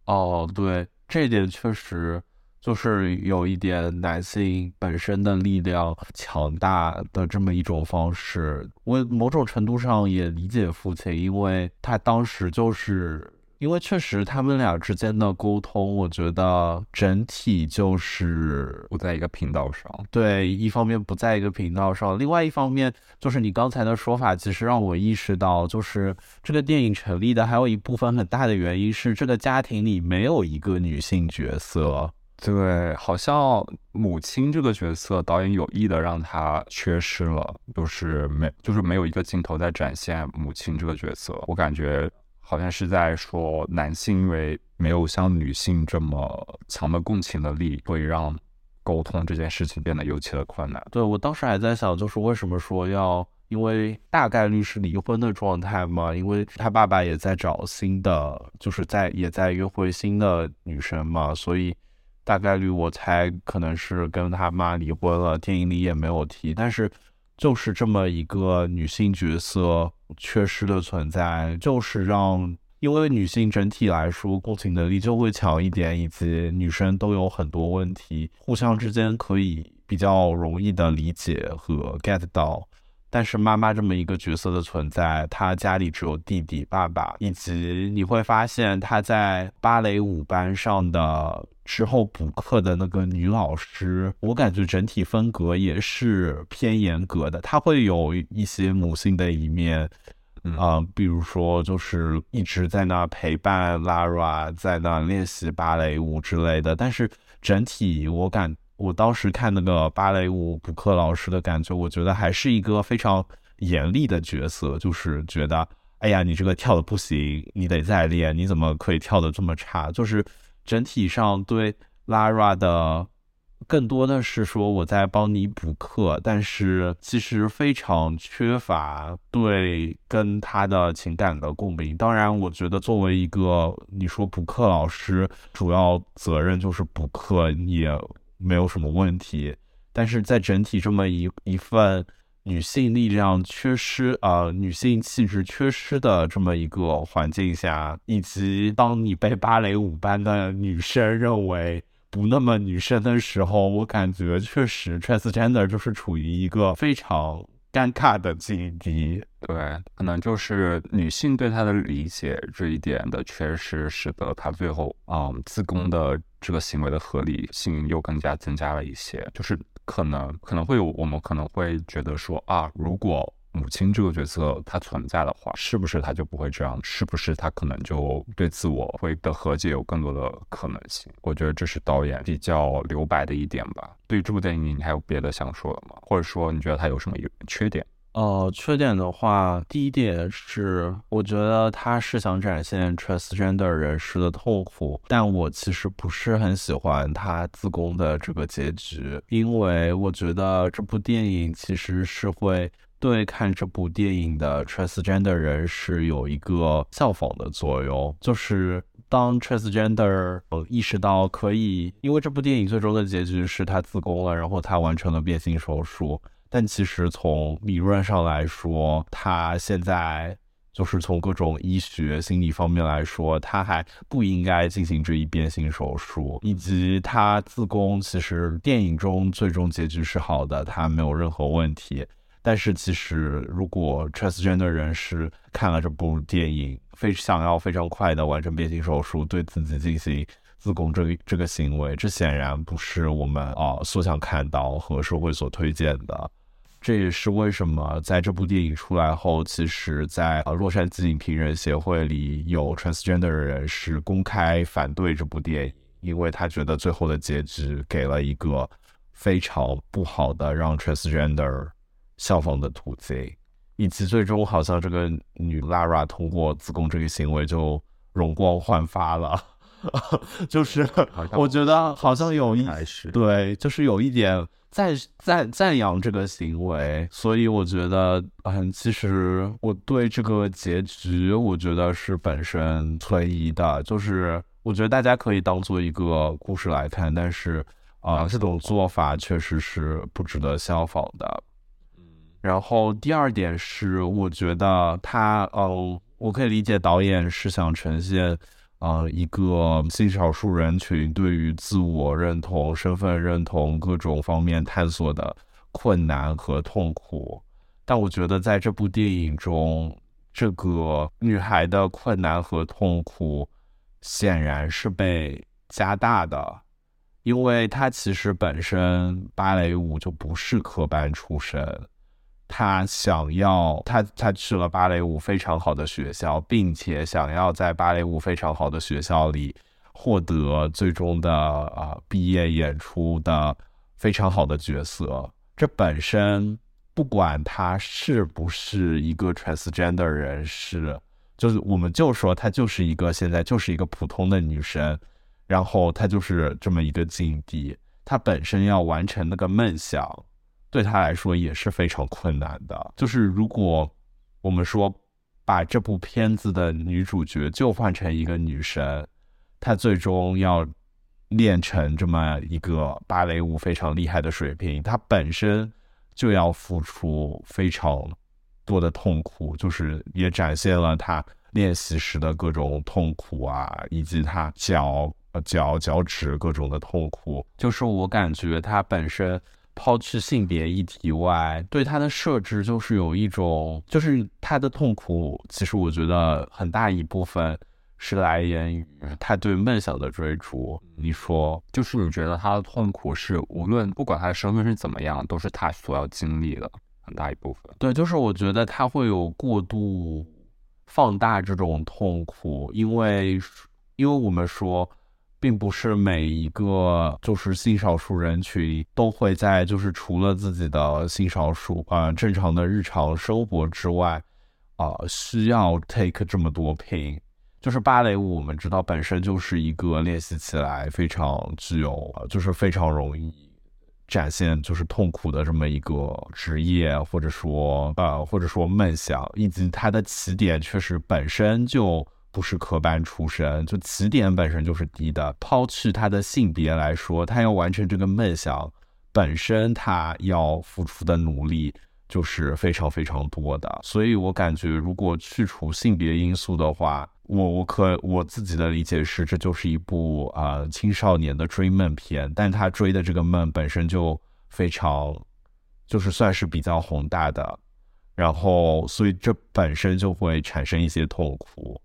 哦，对，这一点确实就是有一点男性本身的力量强大的这么一种方式。我某种程度上也理解父亲，因为他当时就是。因为确实，他们俩之间的沟通，我觉得整体就是不在一个频道上。对，一方面不在一个频道上，另外一方面就是你刚才的说法，其实让我意识到，就是这个电影成立的还有一部分很大的原因是这个家庭里没有一个女性角色。对，好像母亲这个角色，导演有意的让她缺失了，就是没，就是没有一个镜头在展现母亲这个角色，我感觉。好像是在说男性因为没有像女性这么强的共情能力，会让沟通这件事情变得尤其的困难。对我当时还在想，就是为什么说要因为大概率是离婚的状态嘛？因为他爸爸也在找新的，就是在也在约会新的女生嘛，所以大概率我猜可能是跟他妈离婚了。电影里也没有提，但是。就是这么一个女性角色缺失的存在，就是让因为女性整体来说共情能力就会强一点，以及女生都有很多问题，互相之间可以比较容易的理解和 get 到。但是妈妈这么一个角色的存在，她家里只有弟弟、爸爸，以及你会发现她在芭蕾舞班上的之后补课的那个女老师，我感觉整体风格也是偏严格的。她会有一些母性的一面，啊，比如说就是一直在那陪伴 Lara，在那练习芭蕾舞之类的。但是整体我感。我当时看那个芭蕾舞补课老师的感觉，我觉得还是一个非常严厉的角色，就是觉得，哎呀，你这个跳的不行，你得再练，你怎么可以跳的这么差？就是整体上对 Lara 的更多的是说我在帮你补课，但是其实非常缺乏对跟他的情感的共鸣。当然，我觉得作为一个你说补课老师，主要责任就是补课，也。没有什么问题，但是在整体这么一一份女性力量缺失啊，女性气质缺失的这么一个环境下，以及当你被芭蕾舞班的女生认为不那么女生的时候，我感觉确实 transgender 就是处于一个非常。尴尬的境地，对，可能就是女性对他的理解这一点的缺失，使得他最后啊自宫的这个行为的合理性又更加增加了一些，就是可能可能会有我们可能会觉得说啊，如果。母亲这个角色，她存在的话，是不是她就不会这样？是不是她可能就对自我会的和解有更多的可能性？我觉得这是导演比较留白的一点吧。对于这部电影，你还有别的想说的吗？或者说，你觉得它有什么优缺点？呃，缺点的话，第一点是，我觉得他是想展现 transgender 人士的痛苦，但我其实不是很喜欢他自宫的这个结局，因为我觉得这部电影其实是会。对看这部电影的 transgender 人士有一个效仿的作用，就是当 transgender 呃意识到可以，因为这部电影最终的结局是他自宫了，然后他完成了变性手术，但其实从理论上来说，他现在就是从各种医学、心理方面来说，他还不应该进行这一变性手术，以及他自宫，其实电影中最终结局是好的，他没有任何问题。但是其实，如果 transgender 人士看了这部电影，非想要非常快的完成变性手术，对自己进行自宫这个这个行为，这显然不是我们啊所想看到和社会所推荐的。这也是为什么在这部电影出来后，其实，在呃洛杉矶影评人协会里有 transgender 人士公开反对这部电影，因为他觉得最后的结局给了一个非常不好的让 transgender。效仿的途径，以及最终好像这个女 Lara 通过自宫这个行为就容光焕发了，[laughs] 就是我觉得好像有一对，就是有一点赞赞赞扬这个行为，所以我觉得嗯，其实我对这个结局，我觉得是本身存疑的，就是我觉得大家可以当做一个故事来看，但是啊，这种做法确实是不值得效仿的。嗯然后第二点是，我觉得他，嗯，我可以理解导演是想呈现，呃，一个性少数人群对于自我认同、身份认同各种方面探索的困难和痛苦。但我觉得在这部电影中，这个女孩的困难和痛苦显然是被加大的，因为她其实本身芭蕾舞就不是科班出身。他想要他他去了芭蕾舞非常好的学校，并且想要在芭蕾舞非常好的学校里获得最终的啊毕业演出的非常好的角色。这本身不管他是不是一个 transgender 人士，就是我们就说她就是一个现在就是一个普通的女生，然后她就是这么一个境地，她本身要完成那个梦想。对他来说也是非常困难的。就是如果我们说把这部片子的女主角就换成一个女生，她最终要练成这么一个芭蕾舞非常厉害的水平，她本身就要付出非常多的痛苦，就是也展现了她练习时的各种痛苦啊，以及她脚脚脚趾各种的痛苦。就是我感觉她本身。抛去性别议题外，对他的设置就是有一种，就是他的痛苦。其实我觉得很大一部分是来源于他对梦想的追逐。你说，就是你觉得他的痛苦是无论不管他的身份是怎么样，都是他所要经历的很大一部分。对，就是我觉得他会有过度放大这种痛苦，因为因为我们说。并不是每一个就是性少数人群都会在就是除了自己的性少数啊正常的日常生活之外，啊需要 take 这么多 pain。就是芭蕾舞，我们知道本身就是一个练习起来非常具有，就是非常容易展现就是痛苦的这么一个职业，或者说呃或者说梦想，以及它的起点确实本身就。不是科班出身，就起点本身就是低的。抛去他的性别来说，他要完成这个梦想，本身他要付出的努力就是非常非常多的。所以我感觉，如果去除性别因素的话，我我可我自己的理解是，这就是一部啊青少年的追梦片。但他追的这个梦本身就非常，就是算是比较宏大的，然后所以这本身就会产生一些痛苦。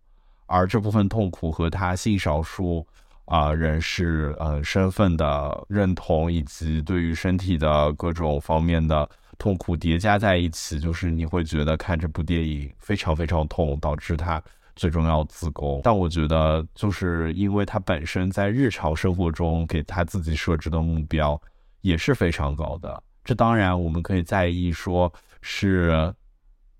而这部分痛苦和他性少数啊人士呃身份的认同，以及对于身体的各种方面的痛苦叠加在一起，就是你会觉得看这部电影非常非常痛，导致他最终要自宫。但我觉得，就是因为他本身在日常生活中给他自己设置的目标也是非常高的。这当然我们可以在意说是。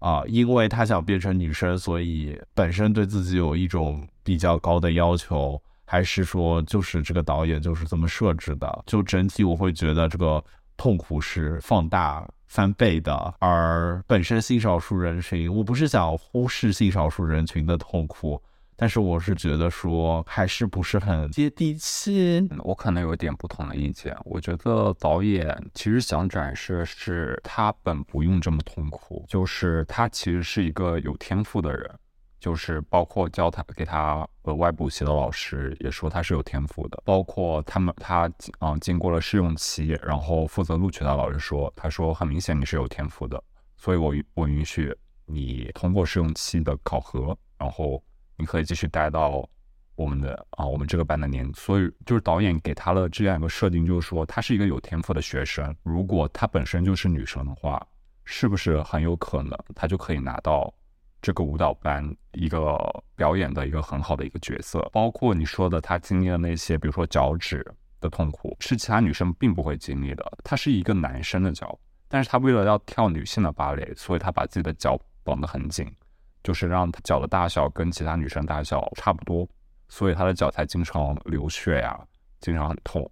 啊，因为他想变成女生，所以本身对自己有一种比较高的要求，还是说就是这个导演就是这么设置的？就整体我会觉得这个痛苦是放大翻倍的，而本身性少数人群，我不是想忽视性少数人群的痛苦。但是我是觉得说还是不是很接地气，我可能有点不同的意见。我觉得导演其实想展示是他本不用这么痛苦，就是他其实是一个有天赋的人，就是包括教他给他额外补习的老师也说他是有天赋的，包括他们他啊经过了试用期，然后负责录取的老师说，他说很明显你是有天赋的，所以我我允许你通过试用期的考核，然后。你可以继续待到我们的啊，我们这个班的年，所以就是导演给他了这样一个设定，就是说他是一个有天赋的学生。如果他本身就是女生的话，是不是很有可能他就可以拿到这个舞蹈班一个表演的一个很好的一个角色？包括你说的他经历的那些，比如说脚趾的痛苦，是其他女生并不会经历的。他是一个男生的脚，但是他为了要跳女性的芭蕾，所以他把自己的脚绑得很紧。就是让他脚的大小跟其他女生大小差不多，所以他的脚才经常流血呀，经常很痛。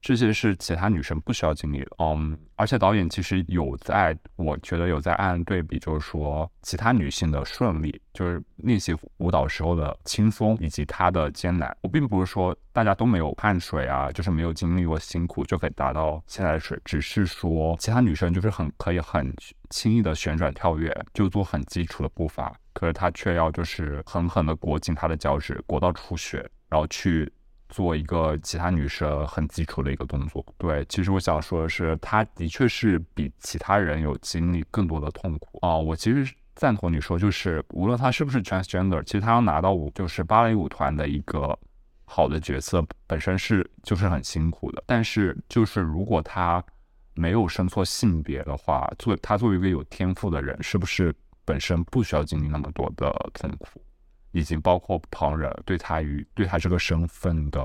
这些是其他女生不需要经历的，嗯，而且导演其实有在，我觉得有在暗暗对比，就是说其他女性的顺利，就是练习舞蹈时候的轻松，以及她的艰难。我并不是说大家都没有汗水啊，就是没有经历过辛苦就可以达到现在的水，只是说其他女生就是很可以很轻易的旋转跳跃，就做很基础的步伐，可是他却要就是狠狠的裹紧她的脚趾，裹到出血，然后去。做一个其他女生很基础的一个动作，对，其实我想说的是，他的确是比其他人有经历更多的痛苦啊。我其实赞同你说，就是无论他是不是 transgender，其实他要拿到舞就是芭蕾舞团的一个好的角色，本身是就是很辛苦的。但是就是如果他没有生错性别的话，作他作为一个有天赋的人，是不是本身不需要经历那么多的痛苦？已经包括旁人对他与对他这个身份的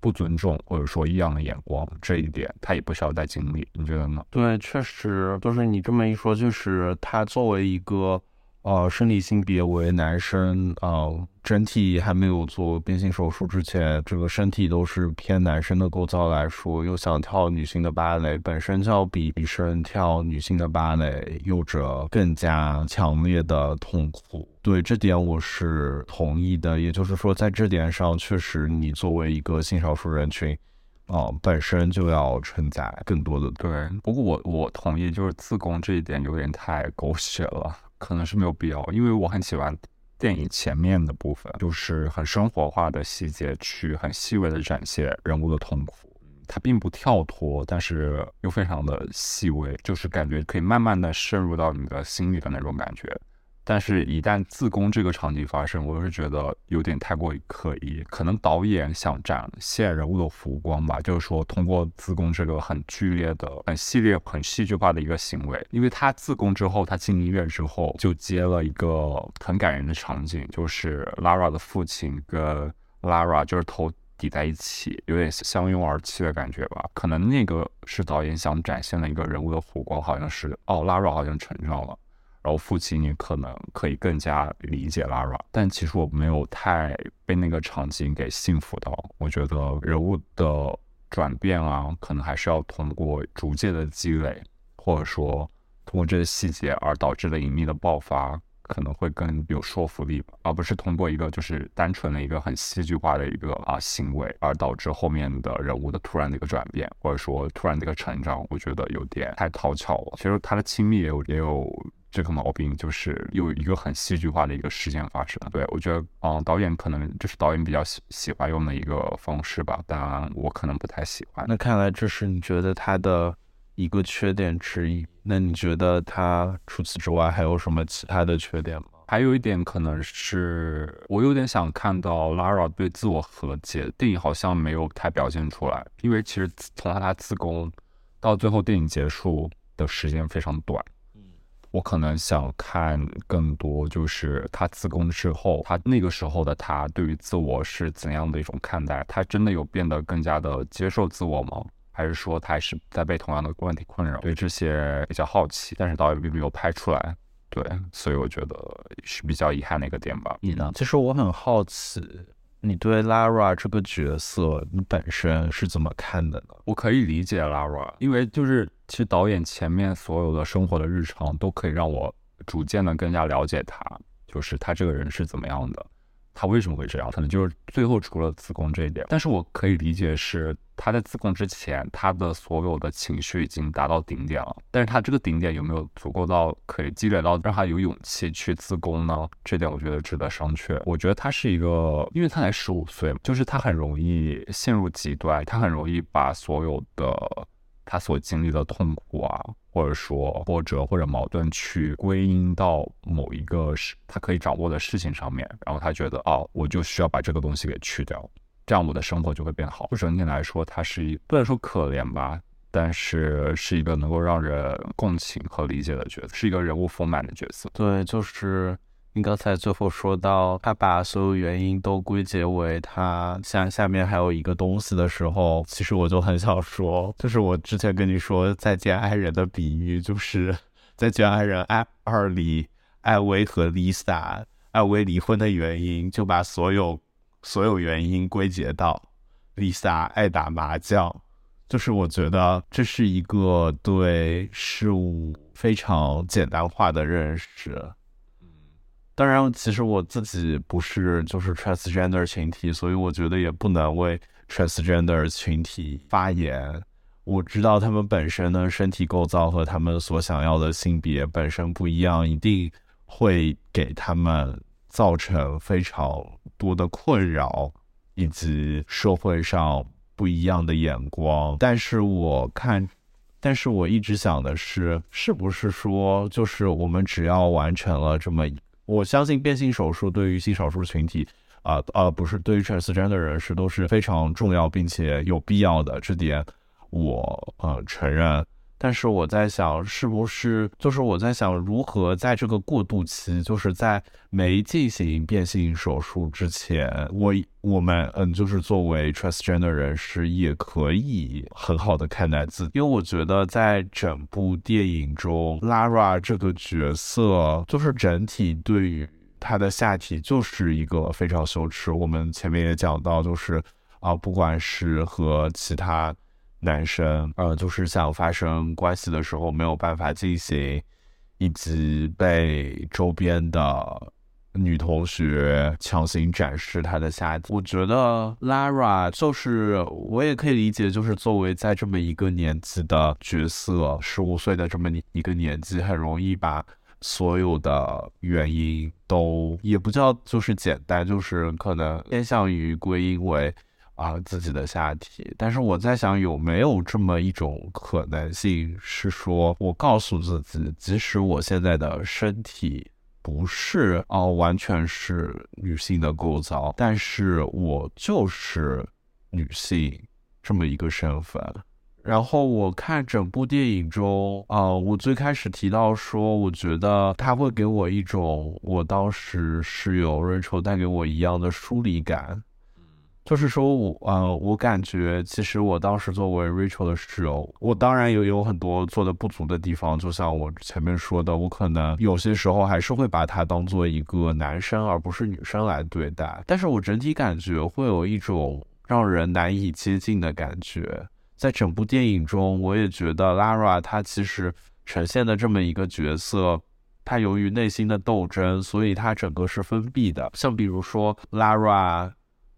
不尊重，或者说异样的眼光，这一点他也不需要再经历，你觉得呢？对，确实，就是你这么一说，就是他作为一个。呃，生理性别为男生，呃，整体还没有做变性手术之前，这个身体都是偏男生的构造来说，又想跳女性的芭蕾，本身就要比女生跳女性的芭蕾有着更加强烈的痛苦。对这点我是同意的，也就是说，在这点上，确实你作为一个性少数人群，啊，本身就要承载更多的。对，不过我我同意，就是自宫这一点有点太狗血了。可能是没有必要，因为我很喜欢电影前面的部分，就是很生活化的细节，去很细微的展现人物的痛苦。它并不跳脱，但是又非常的细微，就是感觉可以慢慢的渗入到你的心里的那种感觉。但是，一旦自宫这个场景发生，我是觉得有点太过于刻意。可能导演想展现人物的浮光吧，就是说通过自宫这个很剧烈的、很系列、很戏剧化的一个行为。因为他自宫之后，他进医院之后，就接了一个很感人的场景，就是 Lara 的父亲跟 Lara 就是头抵在一起，有点相拥而泣的感觉吧。可能那个是导演想展现的一个人物的浮光，好像是哦，Lara 好像成长了。然后父亲也可能可以更加理解 Lara，但其实我没有太被那个场景给幸福到。我觉得人物的转变啊，可能还是要通过逐渐的积累，或者说通过这些细节而导致的隐秘的爆发，可能会更有说服力，而不是通过一个就是单纯的一个很戏剧化的一个啊行为而导致后面的人物的突然的一个转变，或者说突然的一个成长。我觉得有点太讨巧了。其实他的亲密也有也有。这个毛病就是有一个很戏剧化的一个事件发生。对我觉得，嗯，导演可能这是导演比较喜喜欢用的一个方式吧，但我可能不太喜欢。那看来这是你觉得他的一个缺点之一。那你觉得他除此之外还有什么其他的缺点吗？还有一点可能是我有点想看到 Lara 对自我和解，电影好像没有太表现出来，因为其实从他自宫到最后电影结束的时间非常短。我可能想看更多，就是他自宫之后，他那个时候的他对于自我是怎样的一种看待？他真的有变得更加的接受自我吗？还是说他还是在被同样的问题困扰？对这些比较好奇，但是导演并没有拍出来。对，所以我觉得是比较遗憾的一个点吧。你呢？其实我很好奇。你对 Lara 这个角色，你本身是怎么看的呢？我可以理解 Lara，因为就是其实导演前面所有的生活的日常都可以让我逐渐的更加了解他，就是他这个人是怎么样的。他为什么会这样？可能就是最后除了自宫这一点，但是我可以理解是他在自宫之前，他的所有的情绪已经达到顶点了。但是他这个顶点有没有足够到可以积累到让他有勇气去自宫呢？这点我觉得值得商榷。我觉得他是一个，因为他才十五岁，就是他很容易陷入极端，他很容易把所有的他所经历的痛苦啊。或者说波折或者矛盾去归因到某一个事他可以掌握的事情上面，然后他觉得哦，我就需要把这个东西给去掉，这样我的生活就会变好。整体来说，他是一不能说可怜吧，但是是一个能够让人共情和理解的角色，是一个人物丰满的角色。对，就是。你刚才最后说到他把所有原因都归结为他像下面还有一个东西的时候，其实我就很想说，就是我之前跟你说再见爱人的比喻，就是再见爱人爱二里艾薇和 Lisa 艾薇离婚的原因，就把所有所有原因归结到 Lisa 爱打麻将。就是我觉得这是一个对事物非常简单化的认识。当然，其实我自己不是就是 transgender 群体，所以我觉得也不能为 transgender 群体发言。我知道他们本身的身体构造和他们所想要的性别本身不一样，一定会给他们造成非常多的困扰，以及社会上不一样的眼光。但是我看，但是我一直想的是，是不是说，就是我们只要完成了这么，我相信变性手术对于性少数群体，啊啊，不是对于 transgender 人士都是非常重要并且有必要的，这点。我呃承认，但是我在想，是不是就是我在想，如何在这个过渡期，就是在没进行变性手术之前，我我们嗯，就是作为 transgender 人士，也可以很好的看待自己，因为我觉得在整部电影中，Lara 这个角色，就是整体对于她的下体就是一个非常羞耻。我们前面也讲到，就是啊，不管是和其他。男生，呃，就是想发生关系的时候没有办法进行，以及被周边的女同学强行展示她的下体。我觉得 Lara 就是，我也可以理解，就是作为在这么一个年纪的角色，十五岁的这么一个年纪，很容易把所有的原因都也不叫就是简单，就是可能偏向于归因为。啊，自己的下体，但是我在想，有没有这么一种可能性，是说我告诉自己，即使我现在的身体不是哦，完全是女性的构造，但是我就是女性这么一个身份。然后我看整部电影中，啊，我最开始提到说，我觉得他会给我一种我当时室友 Rachel 带给我一样的疏离感。就是说，我呃，我感觉其实我当时作为 Rachel 的室友，我当然也有很多做的不足的地方。就像我前面说的，我可能有些时候还是会把他当做一个男生而不是女生来对待。但是我整体感觉会有一种让人难以接近的感觉。在整部电影中，我也觉得 Lara 她其实呈现的这么一个角色，她由于内心的斗争，所以她整个是封闭的。像比如说 Lara。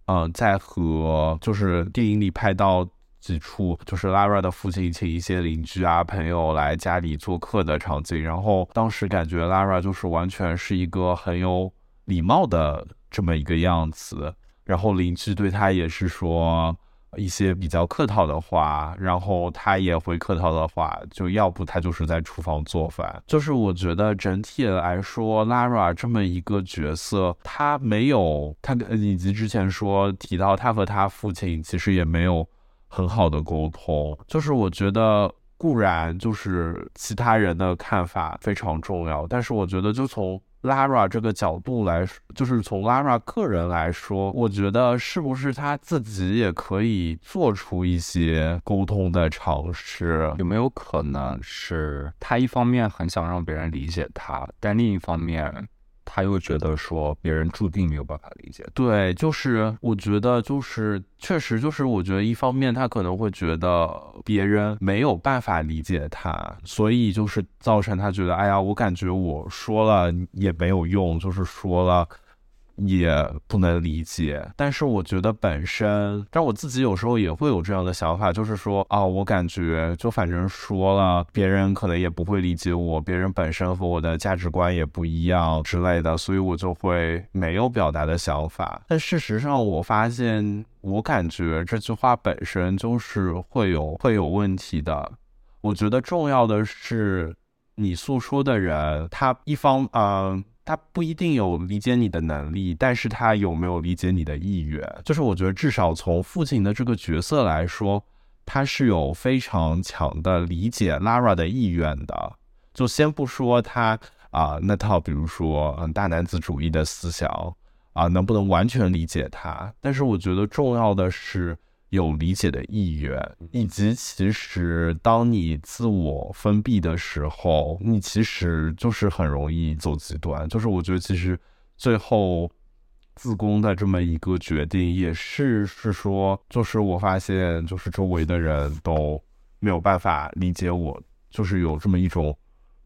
嗯，在和就是电影里拍到几处，就是 Lara 的父亲请一些邻居啊朋友来家里做客的场景，然后当时感觉 Lara 就是完全是一个很有礼貌的这么一个样子，然后邻居对他也是说。一些比较客套的话，然后他也会客套的话，就要不他就是在厨房做饭。就是我觉得整体来说，Lara 这么一个角色，他没有他以及之前说提到他和他父亲其实也没有很好的沟通。就是我觉得固然就是其他人的看法非常重要，但是我觉得就从。Lara 这个角度来说，就是从 Lara 个人来说，我觉得是不是他自己也可以做出一些沟通的尝试？有没有可能是他一方面很想让别人理解他，但另一方面？他又觉得说别人注定没有办法理解，对，就是我觉得就是确实就是我觉得一方面他可能会觉得别人没有办法理解他，所以就是造成他觉得哎呀，我感觉我说了也没有用，就是说了。也不能理解，但是我觉得本身，但我自己有时候也会有这样的想法，就是说，啊，我感觉就反正说了，别人可能也不会理解我，别人本身和我的价值观也不一样之类的，所以我就会没有表达的想法。但事实上，我发现，我感觉这句话本身就是会有会有问题的。我觉得重要的是，你诉说的人，他一方，嗯。他不一定有理解你的能力，但是他有没有理解你的意愿？就是我觉得至少从父亲的这个角色来说，他是有非常强的理解 Lara 的意愿的。就先不说他啊那套，比如说嗯大男子主义的思想啊，能不能完全理解他？但是我觉得重要的是。有理解的意愿，以及其实当你自我封闭的时候，你其实就是很容易走极端。就是我觉得其实最后自宫的这么一个决定，也是是说，就是我发现，就是周围的人都没有办法理解我，就是有这么一种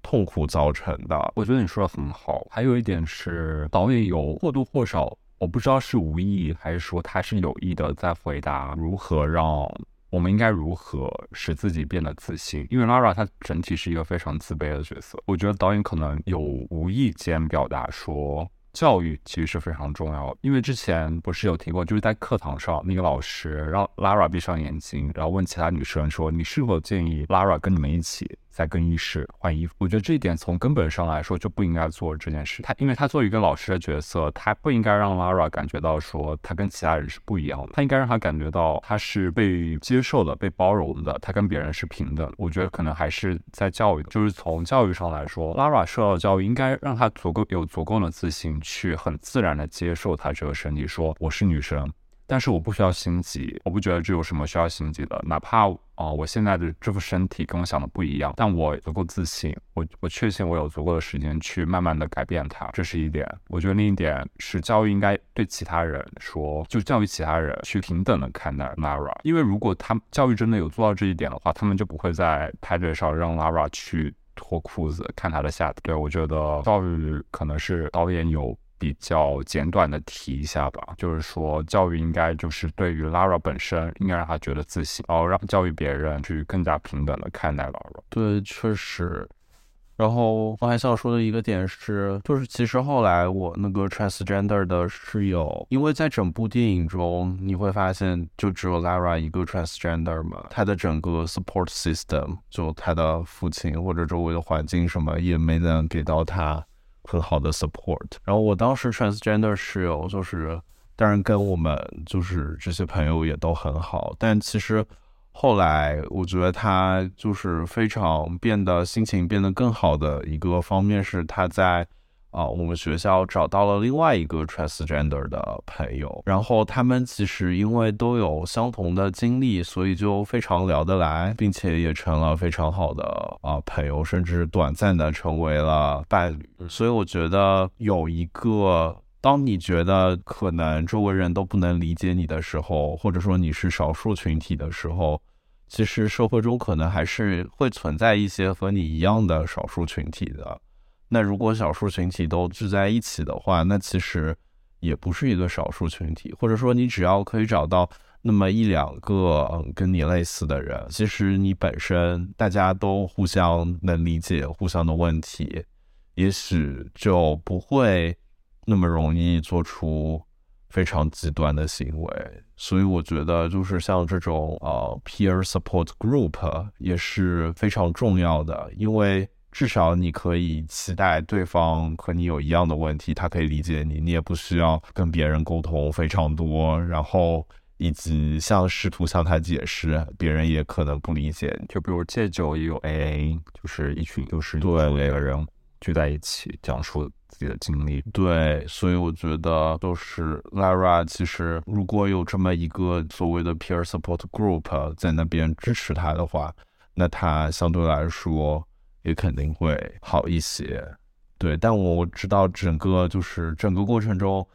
痛苦造成的。我觉得你说的很好。还有一点是，导演有或多或少，我不知道是无意还是说他是有意的，在回答如何让我们应该如何使自己变得自信。因为 Lara 她整体是一个非常自卑的角色，我觉得导演可能有无意间表达说。教育其实是非常重要，因为之前不是有提过，就是在课堂上，那个老师让 Lara 闭上眼睛，然后问其他女生说：“你是否建议 Lara 跟你们一起？”在更衣室换衣服，我觉得这一点从根本上来说就不应该做这件事。他因为他作为一个老师的角色，他不应该让 Lara 感觉到说他跟其他人是不一样的，他应该让他感觉到他是被接受的、被包容的，他跟别人是平等。我觉得可能还是在教育，就是从教育上来说，Lara 受到教育应该让他足够有足够的自信，去很自然的接受他这个身体，说我是女生。但是我不需要心急，我不觉得这有什么需要心急的。哪怕啊，我现在的这副身体跟我想的不一样，但我足够自信，我我确信我有足够的时间去慢慢的改变它，这是一点。我觉得另一点是教育应该对其他人说，就教育其他人去平等的看待 Lara，因为如果他教育真的有做到这一点的话，他们就不会在派对上让 Lara 去脱裤子看他的下体。对我觉得教育可能是导演有。比较简短的提一下吧，就是说教育应该就是对于 Lara 本身，应该让他觉得自信，然后让教育别人去更加平等的看待 Lara。对，确实。然后我还想说的一个点是，就是其实后来我那个 transgender 的室友，因为在整部电影中你会发现就只有 Lara 一个 transgender 嘛，他的整个 support system 就他的父亲或者周围的环境什么也没能给到他。很好的 support，然后我当时 transgender 室友就是，当然跟我们就是这些朋友也都很好，但其实后来我觉得他就是非常变得心情变得更好的一个方面是他在。啊，我们学校找到了另外一个 transgender 的朋友，然后他们其实因为都有相同的经历，所以就非常聊得来，并且也成了非常好的啊朋友，甚至短暂的成为了伴侣。所以我觉得有一个，当你觉得可能周围人都不能理解你的时候，或者说你是少数群体的时候，其实社会中可能还是会存在一些和你一样的少数群体的。那如果少数群体都聚在一起的话，那其实也不是一个少数群体，或者说你只要可以找到那么一两个嗯跟你类似的人，其实你本身大家都互相能理解互相的问题，也许就不会那么容易做出非常极端的行为。所以我觉得就是像这种呃 peer support group 也是非常重要的，因为。至少你可以期待对方和你有一样的问题，他可以理解你，你也不需要跟别人沟通非常多，然后以及像试图向他解释，别人也可能不理解。就比如戒酒也有 AA，就是一群就是对个人聚在一起讲述自己的经历。对，所以我觉得都是 Lara。其实如果有这么一个所谓的 peer support group 在那边支持他的话，那他相对来说。也肯定会好一些，对。但我知道整个就是整个过程中，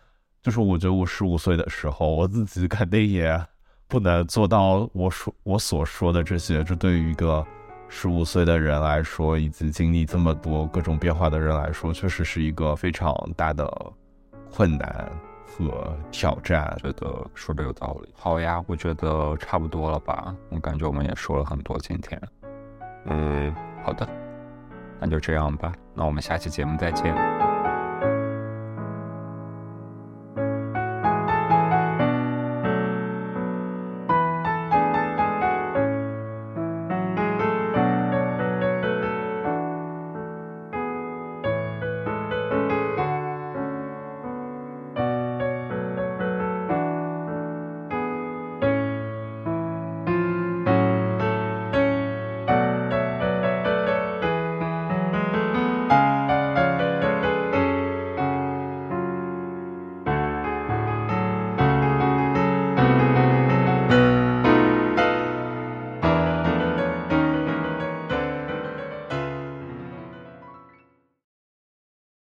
就是我觉得我十五岁的时候，我自己肯定也不能做到我说我所说的这些。这对于一个十五岁的人来说，以及经历这么多各种变化的人来说，确实是一个非常大的困难和挑战。觉得说的有道理。好呀，我觉得差不多了吧。我感觉我们也说了很多今天。嗯，好的。那就这样吧，那我们下期节目再见。